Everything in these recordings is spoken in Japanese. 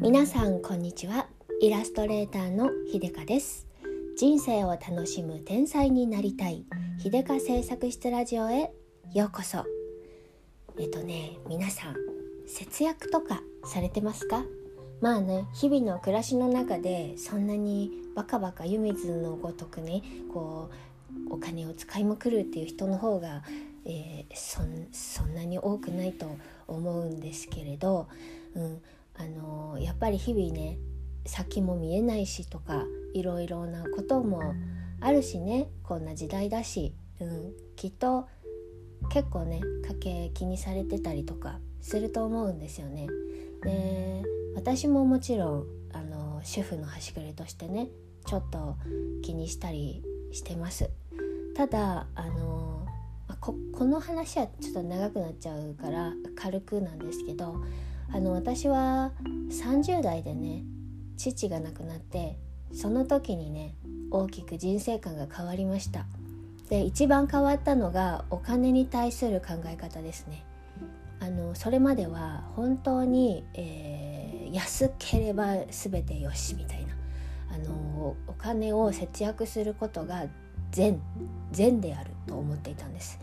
皆さんこんにちは。イラストレーターの秀香です。人生を楽しむ天才になりたい。秀香製作室ラジオへようこそ。えっとね皆さん節約とかされてますか？まあね日々の暮らしの中でそんなにバカバカ湯水のごとくねこうお金を使いまくるっていう人の方が、えー、そそんなに多くないと思うんですけれど、うん、あのやっぱり日々ね先も見えないしとかいろいろなこともあるしねこんな時代だし、うん、きっと結構ね家計気にされてたりとかすると思うんですよね。で私ももちろんあの主婦の端くれとしてねちょっと気にしたりしてます。ただあのここの話はちょっと長くなっちゃうから軽くなんですけどあの私は30代でね父が亡くなってその時にね大きく人生観が変わりました。で一番変わったのがお金に対する考え方ですね。あのそれまでは本当に、えー、安ければ全てよしみたいな。あのお金を節約することが善善であると思っていたんです。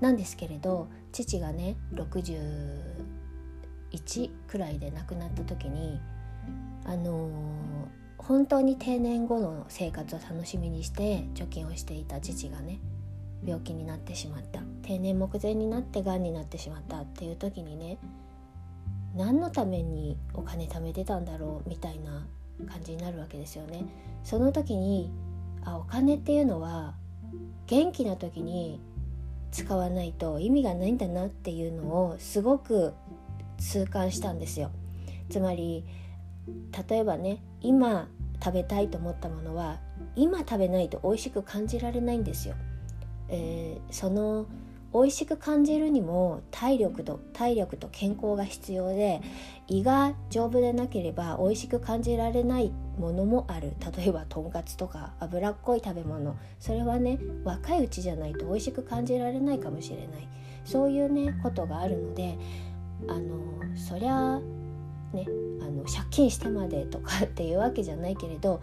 なんですけれど父がね60 1くらいで亡くなった時にあのー、本当に定年後の生活を楽しみにして貯金をしていた父がね病気になってしまった定年目前になってがんになってしまったっていう時にね何のためにお金貯めてたんだろうみたいな感じになるわけですよね。その時にあお金っていうのは元気な時に使わないと意味がないんだなっていうのをすごく痛感したんですよ。つまり例えばね今食べたいと思ったものは今食べないと美味しく感じられないんですよ、えー、その美味しく感じるにも体力と体力と健康が必要で胃が丈夫でなければ美味しく感じられないものもある。例えばとんかつとか脂っこい食べ物。それはね若いうちじゃないと美味しく感じられないかもしれない。そういうねことがあるのであのそりゃねあの借金してまでとかっていうわけじゃないけれど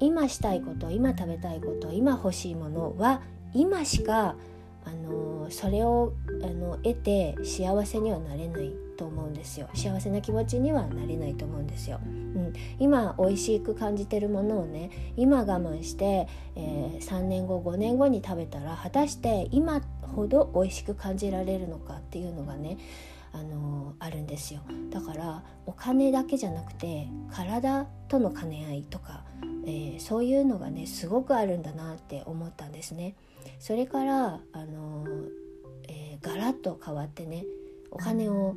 今したいこと今食べたいこと今欲しいものは今しかあのそれをあの得て幸せにはなれないと思うんですよ。幸せな気持ちにはなれないと思うんですよ、うん、今美味しく感じてるものをね今我慢して、えー、3年後5年後に食べたら果たして今ほど美味しく感じられるのかっていうのがねあのあるんですよだからお金だけじゃなくて体との兼ね合いとか、えー、そういうのがねすごくあるんだなって思ったんですね。それからあの、えー、ガラッと変わってねお金を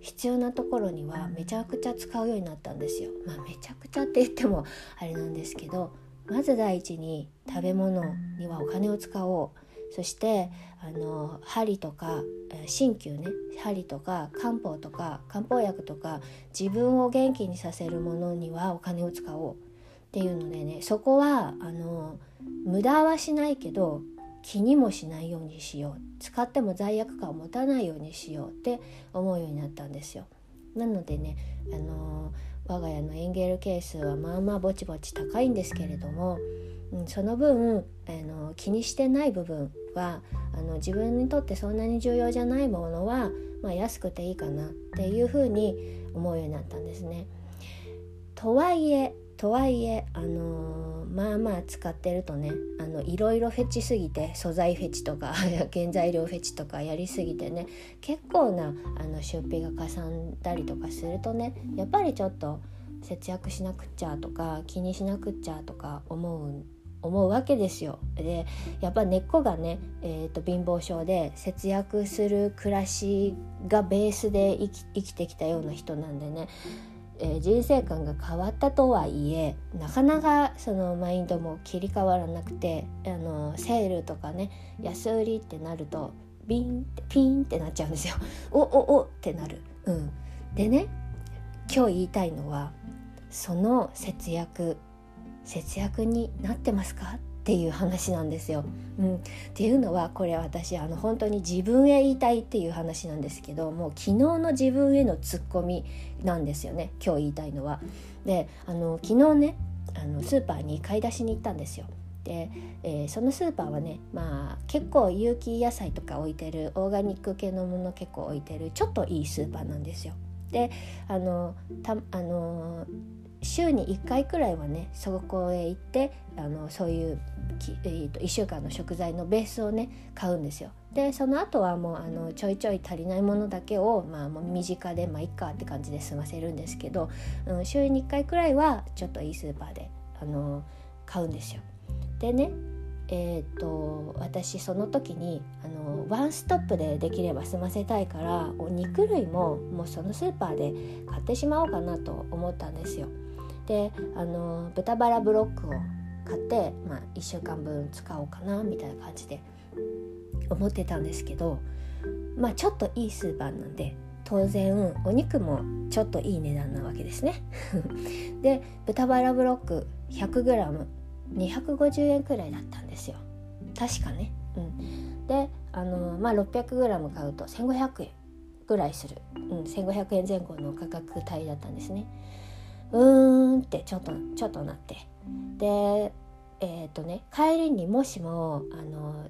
必要なところにはめちゃくちゃ使うようになったんですよ。まあめちゃくちゃって言ってもあれなんですけどまず第一に食べ物にはお金を使おうそしてあの針とか鍼灸ね。針とか漢方とか漢方薬とか自分を元気にさせるものにはお金を使おう。っていうのでねそこはあの無駄はしないけど気にもしないようにしよう。使っても罪悪感を持たないようにしよう。って思うようになったんですよ。なのでねあの我が家のエンゲル係数はまあまあぼちぼち高いんですけれども、うん、その分あの気にしてない部分はあの自分にとってそんなに重要じゃないものは、まあ、安くていいかなっていうふうに思うようになったんですね。とはいえとはいえ、あのー、まあまあ使ってるとねあのいろいろフェチすぎて素材フェチとか 原材料フェチとかやりすぎてね結構なあの出費がかさんだりとかするとねやっぱりちょっと節約しなくっちゃとか気にしなくっちゃとか思うん思うわけですよ。でやっぱ根っこがね、えーと、貧乏症で節約する暮らしがベースで生き生きてきたような人なんでね、えー、人生観が変わったとはいえなかなかそのマインドも切り替わらなくてあのセールとかね安売りってなるとビンってピンってなっちゃうんですよ。おおおってなる。うん、でね今日言いたいのはその節約節約になってますか？っていう話なんですよ。うん、っていうのはこれ私あの本当に自分へ言いたいっていう話なんですけどもう昨日の自分へのツッコミなんですよね今日言いたいのは。であの昨日ねあのスーパーに買い出しに行ったんですよ。で、えー、そのスーパーはねまあ結構有機野菜とか置いてるオーガニック系のもの結構置いてるちょっといいスーパーなんですよ。であのたあの週に1回くらいはねそこへ行ってあのそういうえーと、1週間の食材のベースをね買うんですよ。でその後はもうあのちょいちょい足りないものだけを、まあ、もう身近でまあいっかって感じで済ませるんですけど、うん、週に1回くらいはちょっといいスーパーであの買うんですよ。でねえーと、私その時にあのワンストップでできれば済ませたいからお肉類ももうそのスーパーで買ってしまおうかなと思ったんですよ。であの豚バラブロックを買って、まあ、1週間分使おうかなみたいな感じで思ってたんですけどまあちょっといいスーパーなんで当然お肉もちょっといい値段なわけですね。で豚バラブロック 100g250 円くらいだったんですよ。確かね、うん、であのまあ 600g 買うと1500円ぐらいする、うん、1500円前後の価格帯だったんですね。うーんってちょっとちょっとなって。でえっ、ー、とね帰りにもしもあの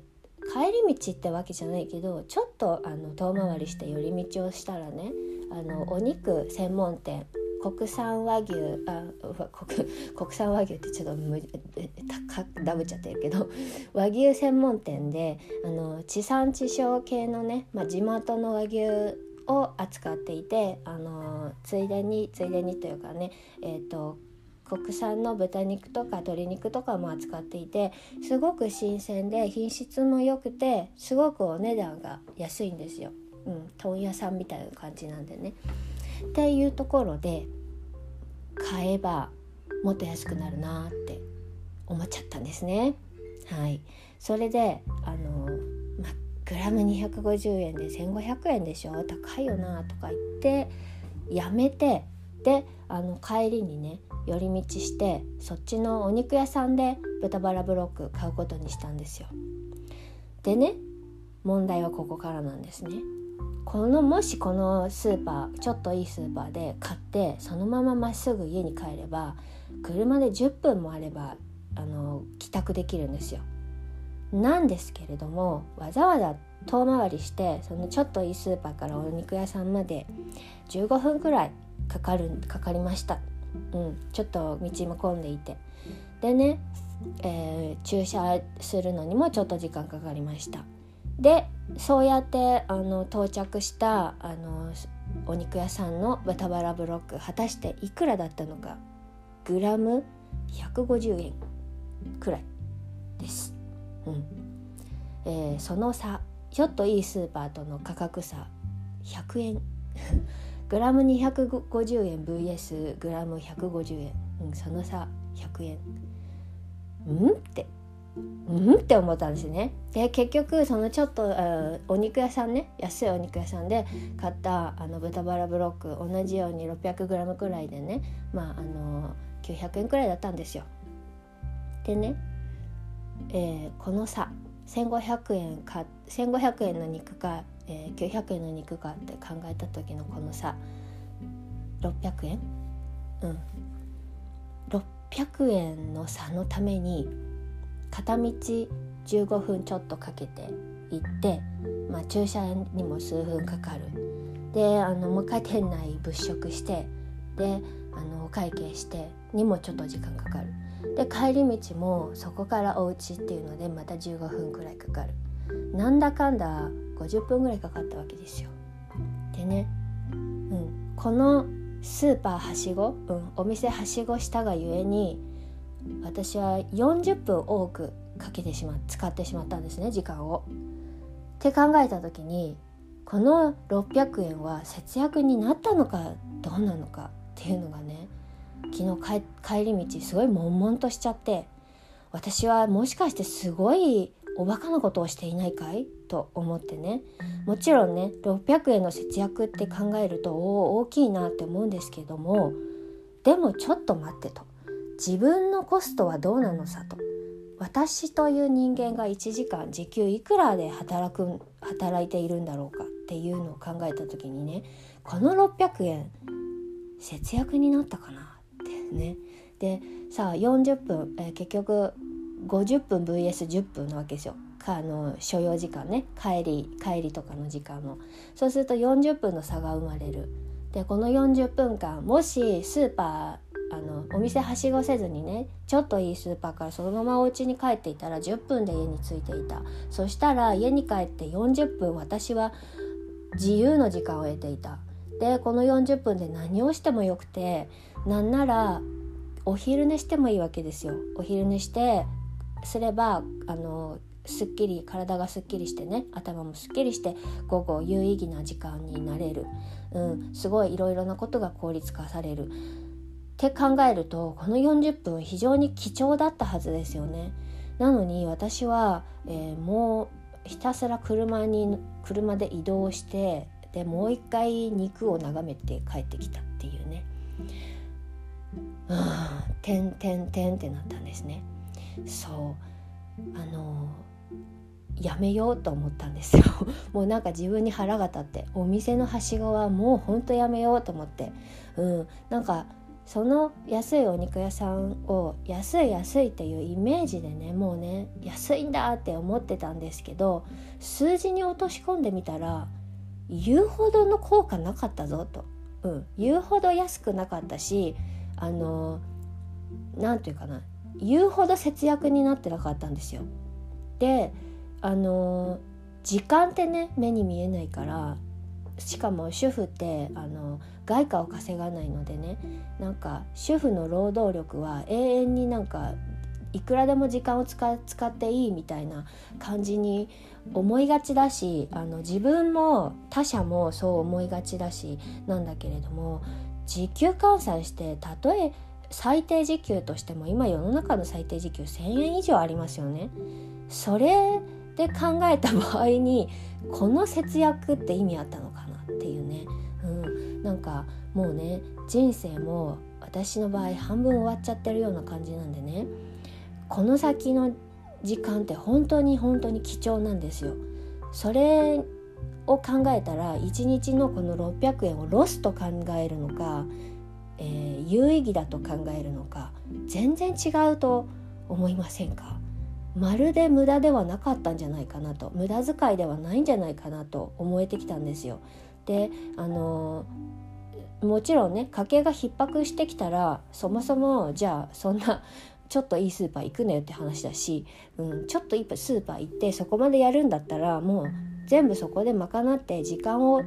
帰り道ってわけじゃないけどちょっとあの遠回りして寄り道をしたらねあのお肉専門店国産和牛あ国国産和牛ってちょっとむダブっちゃってるけど和牛専門店であの地産地消系のね、まあ、地元の和牛を扱っていてあのついでについでにというかねえ、ー、と国産の豚肉とか鶏肉とかも扱っていてすごく新鮮で品質も良くてすごくお値段が安いんですよ。うん、問屋さんみたいな感じなんでね。っていうところで買えばもっと安くなるなって思っちゃったんですね。はい、それであの、グラム250円で1500円でしょ？高いよなとか言ってやめてであの帰りにね寄り道してそっちのお肉屋さんで豚バラブロック買うことにしたんですよ。でね問題はここからなんですね。このもしこのスーパーちょっといいスーパーで買ってそのまままっすぐ家に帰れば車で10分もあればあの帰宅できるんですよ。なんですけれどもわざわざ遠回りしてそのちょっといいスーパーからお肉屋さんまで15分くらいかかるかかりました。うん、ちょっと道も混んでいて。でね、えー、駐車するのにもちょっと時間かかりました。でそうやってあの到着したあのお肉屋さんの豚バラブロック果たしていくらだったのか。グラム150円くらいです、うん。えー、その差ちょっといいスーパーとの価格差100円 グラム250円 VS グラム150円、うん、その差100円うんって。うんって思ったんですね。で結局そのちょっとお肉屋さんね。安いお肉屋さんで買ったあの豚バラブロック同じように 600g くらいでね。まああの900円くらいだったんですよ。でね、えー、この差1500円か1500円の肉かえー、900円の肉かって考えた時のこの差600円？うん。600円の差のために片道15分ちょっとかけて行って、まあ、駐車にも数分かかる。であのもう一回店内物色してであのお会計してにもちょっと時間かかる。で帰り道もそこからお家っていうのでまた15分くらいかかるなんだかんだ50分ぐらいかかったわけですよ。でね、うん、このスーパーはしご、うん、お店はしごしたがゆえに私は40分多くかけてしま使ってしまったんですね時間を。って考えた時にこの600円は節約になったのかどうなのかっていうのがね昨日帰り道すごい悶々としちゃって私はもしかしてすごいおバカなことをしていないかいと思ってね。もちろんね600円の節約って考えると大きいなって思うんですけどもでもちょっと待ってと。自分のコストはどうなのさと。私という人間が1時間時給いくらで働く働いているんだろうかっていうのを考えた時にねこの600円節約になったかな。ってね。でさあ40分、えー、結局50分 vs10 分なわけですよ。あの所要時間ね。帰り帰りとかの時間もそうすると40分の差が生まれる。でこの40分間もしスーパーあのお店はしごせずにねちょっといいスーパーからそのままお家に帰っていたら10分で家に着いていた。そしたら家に帰って40分私は自由の時間を得ていた。でこの40分で何をしてもよくてなんならお昼寝してもいいわけですよお昼寝してすればあのすっきり体がすっきりしてね頭もすっきりして午後有意義な時間になれる、うん、すごいいろいろなことが効率化されるって考えるとこの40分非常に貴重だったはずですよね。なのに私は、えー、もうひたすら車に車で移動してでもう一回肉を眺めて帰ってきたっていうね。うん、てんてんてんってなったんですね。そう。あのやめようと思ったんですよ。もうなんか自分に腹が立ってお店のはしごはもうほんとやめようと思って。うん。なんかその安いお肉屋さんを安い安いっていうイメージでねもうね安いんだって思ってたんですけど数字に落とし込んでみたら言うほどの効果なかったぞと、うん、言うほど安くなかったしあの何て言うかな言うほど節約になってなかったんですよ。であの時間ってね目に見えないからしかも主婦ってあの外貨を稼がないのでねなんか主婦の労働力は永遠になんかいくらでも時間を使使っていいみたいな感じに思いがちだしあの自分も他者もそう思いがちだしなんだけれども時給換算してたとえ最低時給としても今世の中の最低時給1,000円以上ありますよね。それで考えた場合にこの節約って意味あったのかなっていうね、うん、なんかもうね人生も私の場合半分終わっちゃってるような感じなんでねこの先の時間って本当に本当に貴重なんですよ。それを考えたら1日のこの600円をロスと考えるのか、えー、有意義だと考えるのか全然違うと思いませんか？まるで無駄ではなかったんじゃないかなと無駄遣いではないんじゃないかなと思えてきたんですよ。であのもちろんね家計が逼迫してきたらそもそもじゃあそんなちょっといいスーパー行くなよって話だし、うん、ちょっといいスーパー行ってそこまでやるんだったらもう全部そこで賄って時間を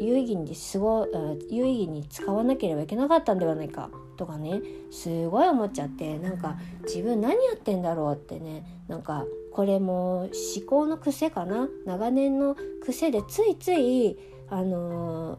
有意義に過ご有意義に使わなければいけなかったんではないかとかねすごい思っちゃってなんか自分何やってんだろうってねなんかこれも思考の癖かな長年の癖でついついあの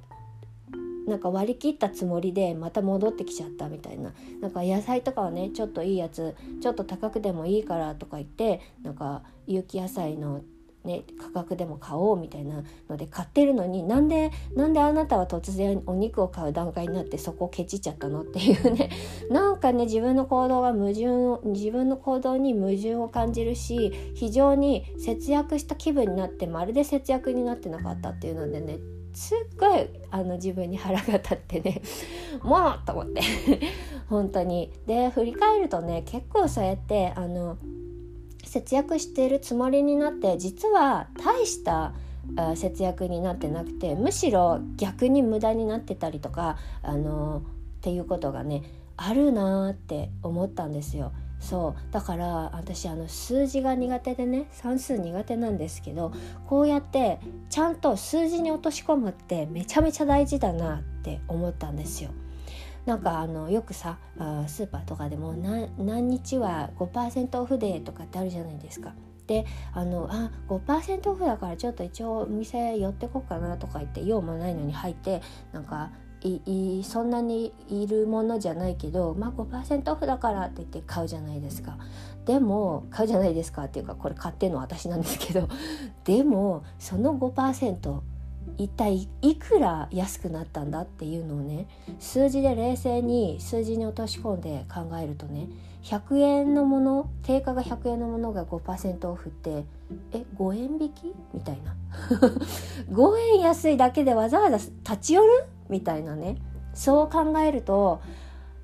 ー、なんか割り切ったつもりでまた戻ってきちゃったみたいななんか野菜とかはねちょっといいやつちょっと高くでもいいからとか言ってなんか有機野菜のね、価格でも買おうみたいなので買ってるのになんでなんであなたは突然お肉を買う段階になってそこをケチっちゃったのっていうね。なんかね自分の行動が矛盾自分の行動に矛盾を感じるし非常に節約した気分になってまるで節約になってなかったっていうのでねすっごいあの自分に腹が立ってね もうと思って。本当に。で振り返るとね結構そうやってあの節約しているつもりになって実は大した節約になってなくてむしろ逆に無駄になってたりとかあのっていうことがねあるなって思ったんですよ。そうだから私あの数字が苦手でね算数苦手なんですけどこうやってちゃんと数字に落とし込むってめちゃめちゃ大事だなって思ったんですよ。なんかあのよくさあスーパーとかでも何日は5%オフでとかってあるじゃないですか。であのあ5%オフだからちょっと一応お店寄ってこうかなとか言って用もないのに入ってなんかいいそんなにいるものじゃないけどまあ5%オフだからって言って買うじゃないですか。でも買うじゃないですかっていうかこれ買ってんの私なんですけど。でもその5%一体いくら安くなったんだっていうのをね数字で冷静に数字に落とし込んで考えるとね100円のもの定価が100円のものが5%オフってえ5円引きみたいな。5円安いだけでわざわざ立ち寄るみたいなね。そう考えると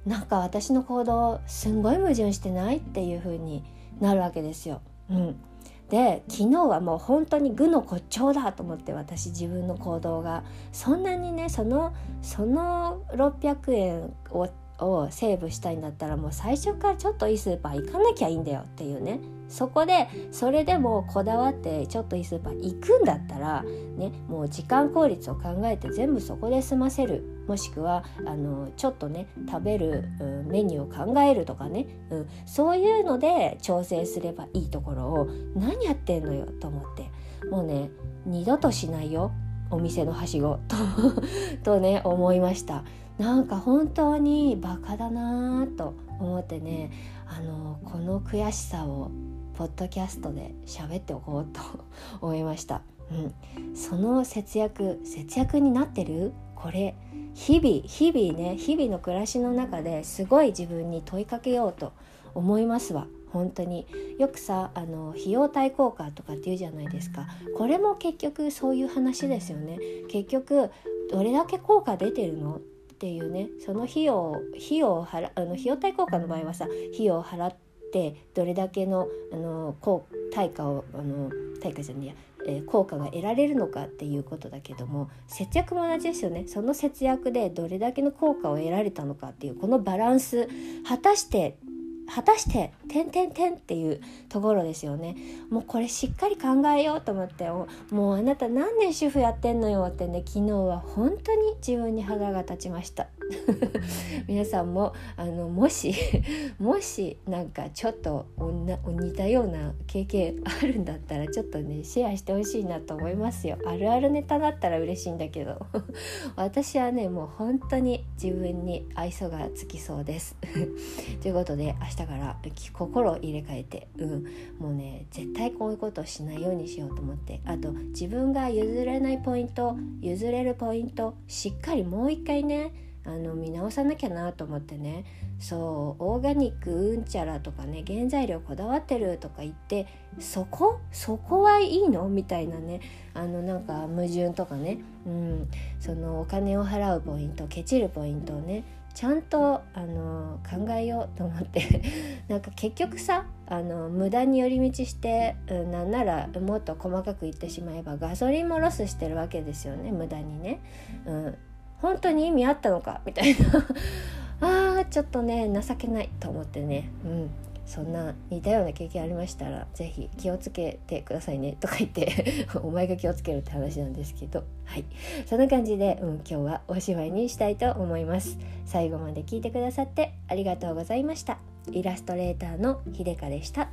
なんか私の行動すんごい矛盾してないっていう風になるわけですよ。うん、で昨日はもう本当に愚の骨頂だと思って私自分の行動が。そんなにねそのその600円ををセーブしたいんだったらもう最初からちょっといいスーパー行かなきゃいいんだよっていうね。そこでそれでもこだわってちょっといいスーパー行くんだったらねもう時間効率を考えて全部そこで済ませる。もしくはあのちょっとね食べる、うん、メニューを考えるとかね、うん、そういうので調整すればいいところを何やってんのよと思って。もうね二度としないよお店のはしご。ととね思いました。なんか本当にバカだなと思ってねあのこの悔しさをポッドキャストで喋っておこうと思いました、うん、その節約節約になってる？これ日々日々ね日々の暮らしの中ですごい自分に問いかけようと思いますわ。本当に。よくさあの費用対効果とかって言うじゃないですか。これも結局そういう話ですよね。結局どれだけ効果出てるの？っていうねその費用費用を払あの費用対効果の場合はさ費用を払ってどれだけのあの効対価をあの対価じゃねえやえ、効果が得られるのかっていうことだけども節約も同じですよね。その節約でどれだけの効果を得られたのかっていうこのバランス果たして果たして「てんてんてん」っていうところですよね。もうこれしっかり考えようと思ってもうあなた何年主婦やってんのよってね昨日は本当に自分に腹が立ちました。皆さんもあのもし もしなんかちょっと似たような経験あるんだったらちょっとねシェアしてほしいなと思いますよ。あるあるネタだったら嬉しいんだけど。私はねもう本当に自分に愛想がつきそうです。ということで明日から心を入れ替えて、うん、もうね絶対こういうことをしないようにしようと思ってあと自分が譲れないポイント譲れるポイントしっかりもう一回ねあの見直さなきゃなと思ってねそうオーガニックうんちゃらとかね原材料こだわってるとか言ってそこ？そこはいいの？みたいなねあのなんか矛盾とかね、うん、そのお金を払うポイントケチるポイントをねちゃんとあの考えようと思って。なんか結局さあの無駄に寄り道して、うん、なんならもっと細かく言ってしまえばガソリンもロスしてるわけですよね。無駄にね。うん。本当に意味あったのか？みたいな。あーちょっとね情けないと思ってね。うん。そんな似たような経験ありましたら是非気をつけてくださいねとか言って お前が気をつけるって話なんですけどはい。そんな感じで、うん、今日はおしまいにしたいと思います。最後まで聞いてくださってありがとうございました。イラストレーターのひでかでした。